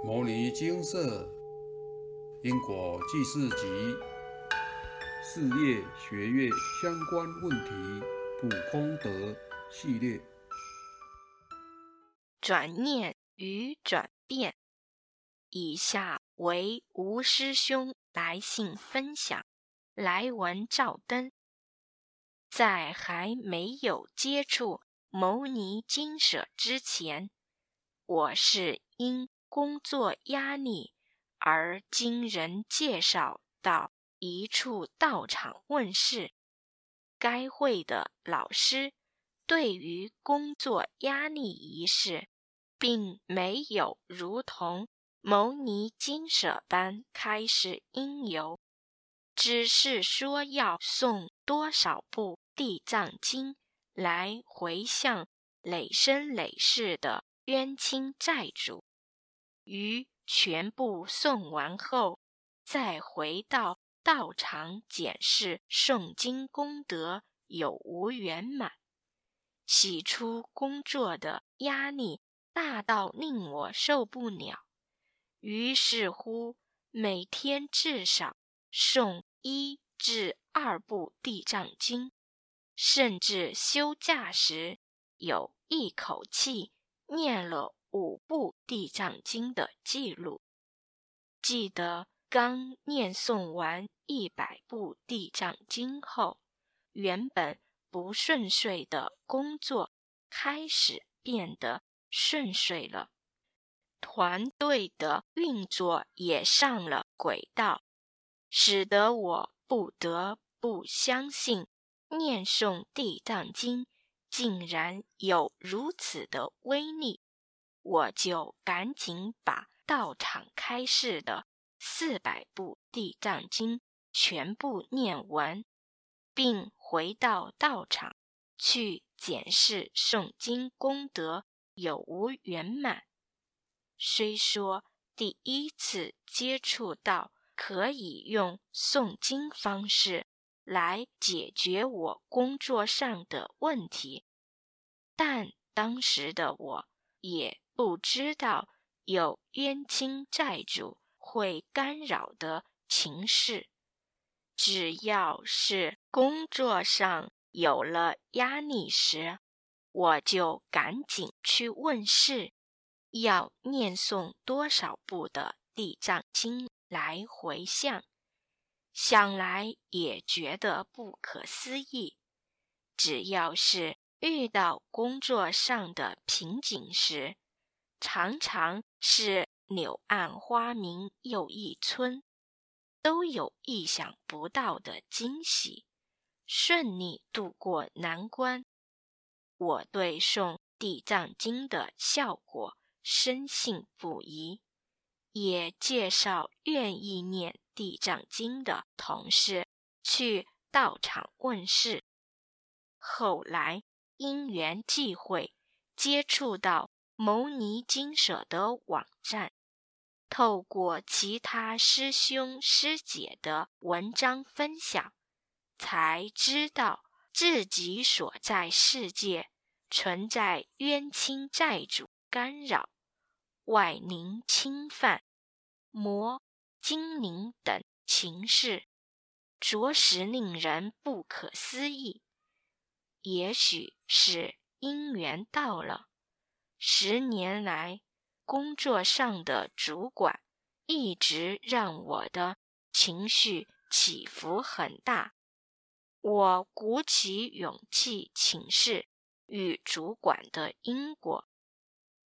《摩尼金色因果记事集》事业学业相关问题普功德系列。转念与转变，以下为吴师兄来信分享。来文照灯，在还没有接触牟尼金舍之前，我是因。工作压力，而经人介绍到一处道场问世。该会的老师对于工作压力一事，并没有如同牟尼金舍般开始因由，只是说要送多少部地藏经来回向累生累世的冤亲债主。于全部送完后，再回到道场检视诵经功德有无圆满。起初工作的压力大到令我受不了，于是乎每天至少诵一至二部地藏经，甚至休假时有一口气念了。五部地藏经的记录，记得刚念诵完一百部地藏经后，原本不顺遂的工作开始变得顺遂了，团队的运作也上了轨道，使得我不得不相信念诵地藏经竟然有如此的威力。我就赶紧把道场开示的四百部地藏经全部念完，并回到道场去检视诵经功德有无圆满。虽说第一次接触到可以用诵经方式来解决我工作上的问题，但当时的我也。不知道有冤亲债主会干扰的情势，只要是工作上有了压力时，我就赶紧去问事，要念诵多少部的地藏经来回向。想来也觉得不可思议，只要是遇到工作上的瓶颈时，常常是柳暗花明又一村，都有意想不到的惊喜，顺利度过难关。我对诵地藏经的效果深信不疑，也介绍愿意念地藏经的同事去道场问事。后来因缘际会，接触到。牟尼经舍的网站，透过其他师兄师姐的文章分享，才知道自己所在世界存在冤亲债主干扰、外灵侵犯、魔精灵等情事，着实令人不可思议。也许是因缘到了。十年来，工作上的主管一直让我的情绪起伏很大。我鼓起勇气请示与主管的因果，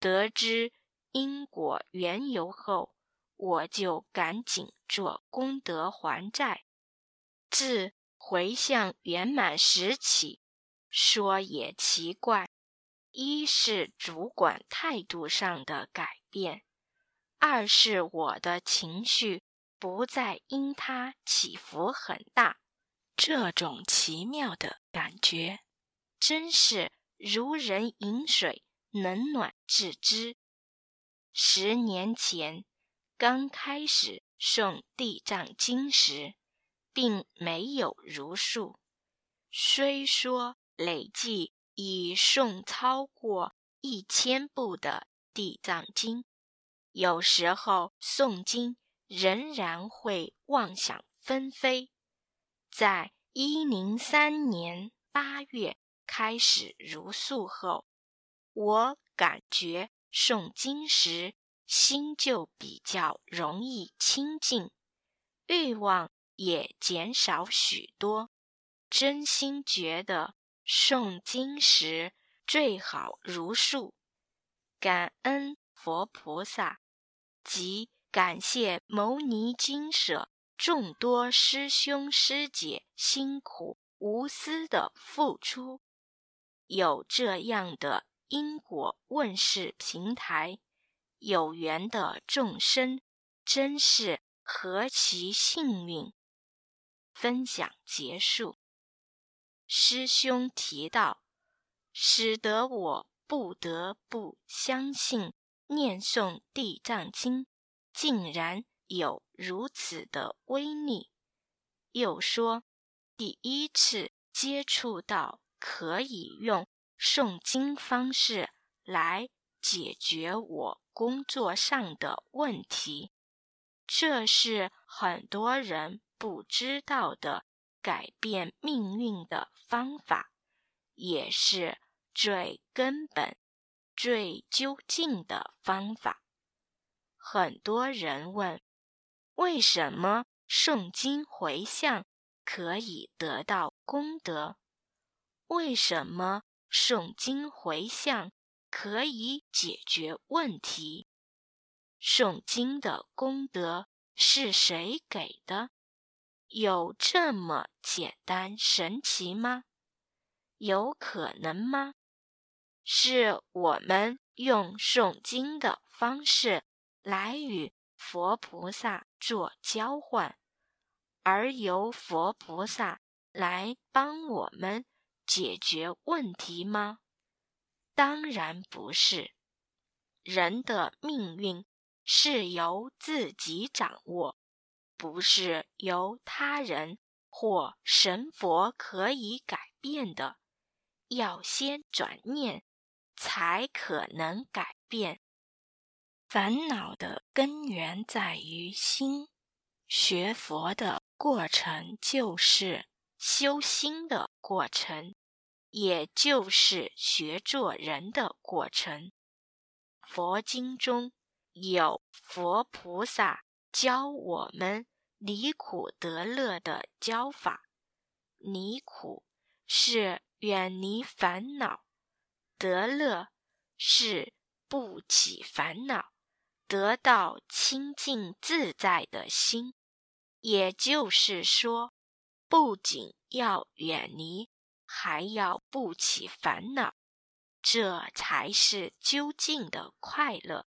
得知因果缘由后，我就赶紧做功德还债。自回向圆满时起，说也奇怪。一是主管态度上的改变，二是我的情绪不再因他起伏很大。这种奇妙的感觉，真是如人饮水，冷暖自知。十年前刚开始诵地藏经时，并没有如数，虽说累计。已诵超过一千部的地藏经，有时候诵经仍然会妄想纷飞。在一零三年八月开始如素后，我感觉诵经时心就比较容易清净，欲望也减少许多。真心觉得诵经时最好如数，感恩佛菩萨，及感谢牟尼经舍众多师兄师姐辛苦无私的付出，有这样的因果问世平台，有缘的众生真是何其幸运！分享结束。师兄提到，使得我不得不相信念诵《地藏经》竟然有如此的威力。又说，第一次接触到可以用诵经方式来解决我工作上的问题，这是很多人不知道的。改变命运的方法，也是最根本、最究竟的方法。很多人问：为什么诵经回向可以得到功德？为什么诵经回向可以解决问题？诵经的功德是谁给的？有这么简单神奇吗？有可能吗？是我们用诵经的方式来与佛菩萨做交换，而由佛菩萨来帮我们解决问题吗？当然不是。人的命运是由自己掌握。不是由他人或神佛可以改变的，要先转念，才可能改变。烦恼的根源在于心，学佛的过程就是修心的过程，也就是学做人的过程。佛经中有佛菩萨。教我们离苦得乐的教法，离苦是远离烦恼，得乐是不起烦恼，得到清净自在的心。也就是说，不仅要远离，还要不起烦恼，这才是究竟的快乐。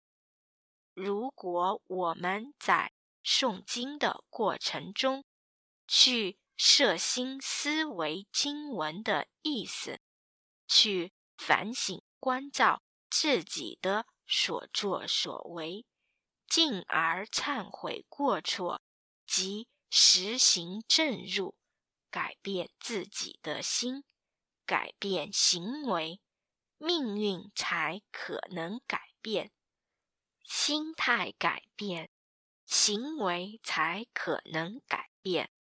如果我们在诵经的过程中，去摄心思维经文的意思，去反省关照自己的所作所为，进而忏悔过错及实行正入，改变自己的心，改变行为，命运才可能改变。心态改变，行为才可能改变，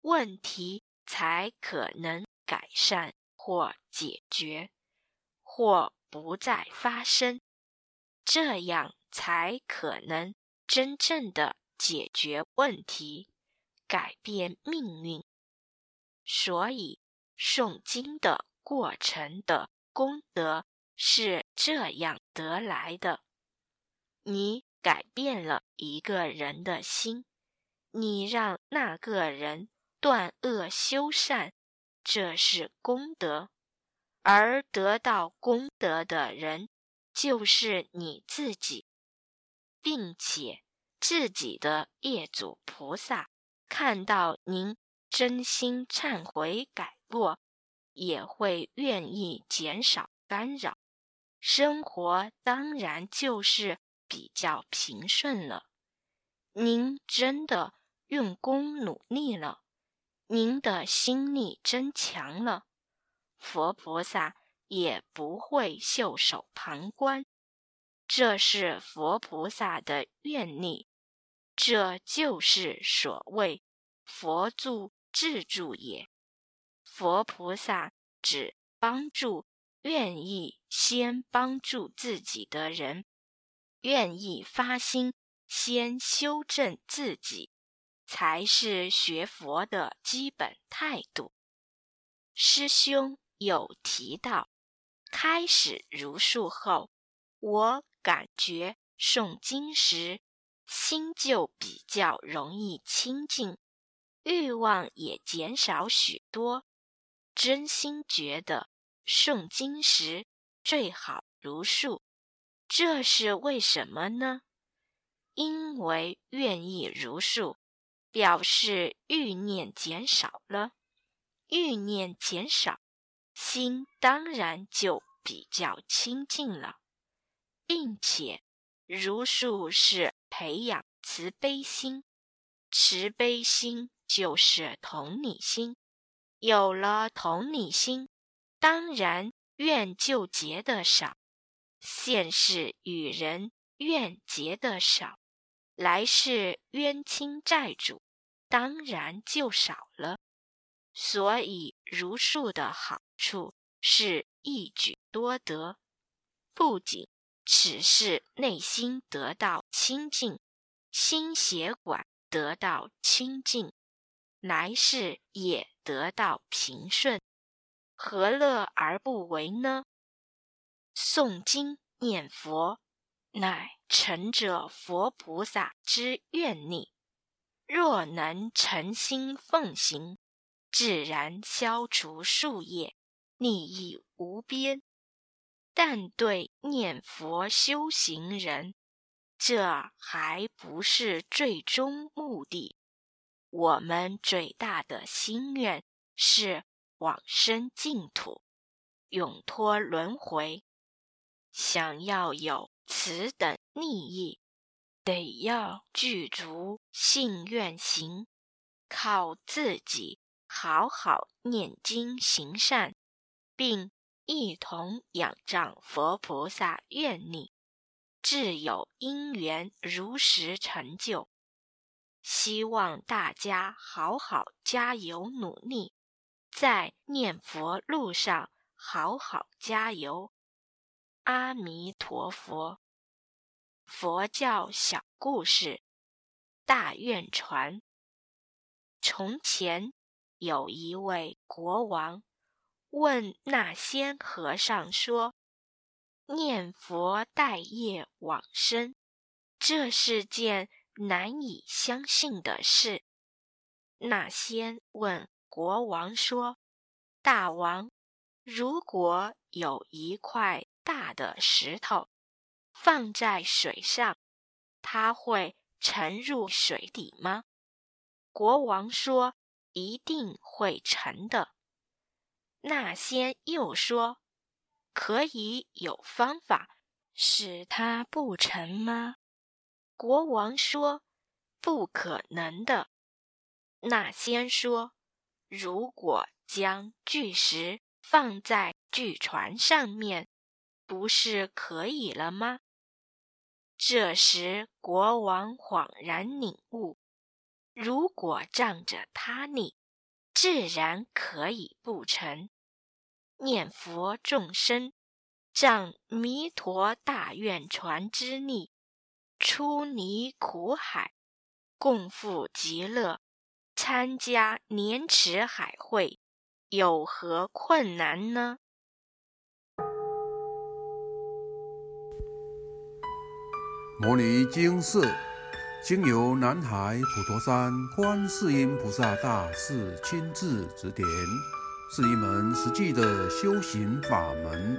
问题才可能改善或解决，或不再发生，这样才可能真正的解决问题，改变命运。所以，诵经的过程的功德是这样得来的。你改变了一个人的心，你让那个人断恶修善，这是功德。而得到功德的人就是你自己，并且自己的业主菩萨看到您真心忏悔改过，也会愿意减少干扰，生活当然就是。比较平顺了，您真的用功努力了，您的心力真强了，佛菩萨也不会袖手旁观。这是佛菩萨的愿力，这就是所谓佛助自助也。佛菩萨只帮助愿意先帮助自己的人，愿意发心先修正自己，才是学佛的基本态度。师兄有提到，开始如数后，我。感觉诵经时心就比较容易清净，欲望也减少许多。真心觉得诵经时最好如数，这是为什么呢？因为愿意如数，表示欲念减少了，欲念减少，心当然就比较清净了。并且，如数是培养慈悲心，慈悲心就是同理心。有了同理心，当然怨就结的少，现世与人怨结的少，来世冤亲债主当然就少了。所以，如数的好处是一举多得，不仅。此事内心得到清净，心血管得到清净，来世也得到平顺，何乐而不为呢？诵经念佛，乃成者佛菩萨之愿力。若能诚心奉行，自然消除树业，利益无边。但对念佛修行人，这还不是最终目的。我们最大的心愿是往生净土，永脱轮回。想要有此等利益，得要具足信愿行，靠自己好好念经行善，并。一同仰仗佛菩萨愿力，自有因缘如实成就。希望大家好好加油努力，在念佛路上好好加油。阿弥陀佛。佛教小故事：大愿传。从前有一位国王。问那仙和尚说：“念佛待业往生，这是件难以相信的事。”那仙问国王说：“大王，如果有一块大的石头放在水上，它会沉入水底吗？”国王说：“一定会沉的。”那仙又说：“可以有方法使它不成吗？”国王说：“不可能的。”那仙说：“如果将巨石放在巨船上面，不是可以了吗？”这时国王恍然领悟：如果仗着他力，自然可以不成。念佛众生，仗弥陀大愿传之力，出离苦海，共赴极乐，参加莲池海会，有何困难呢？摩尼经寺经由南海普陀山观世音菩萨大士亲自指点。是一门实际的修行法门，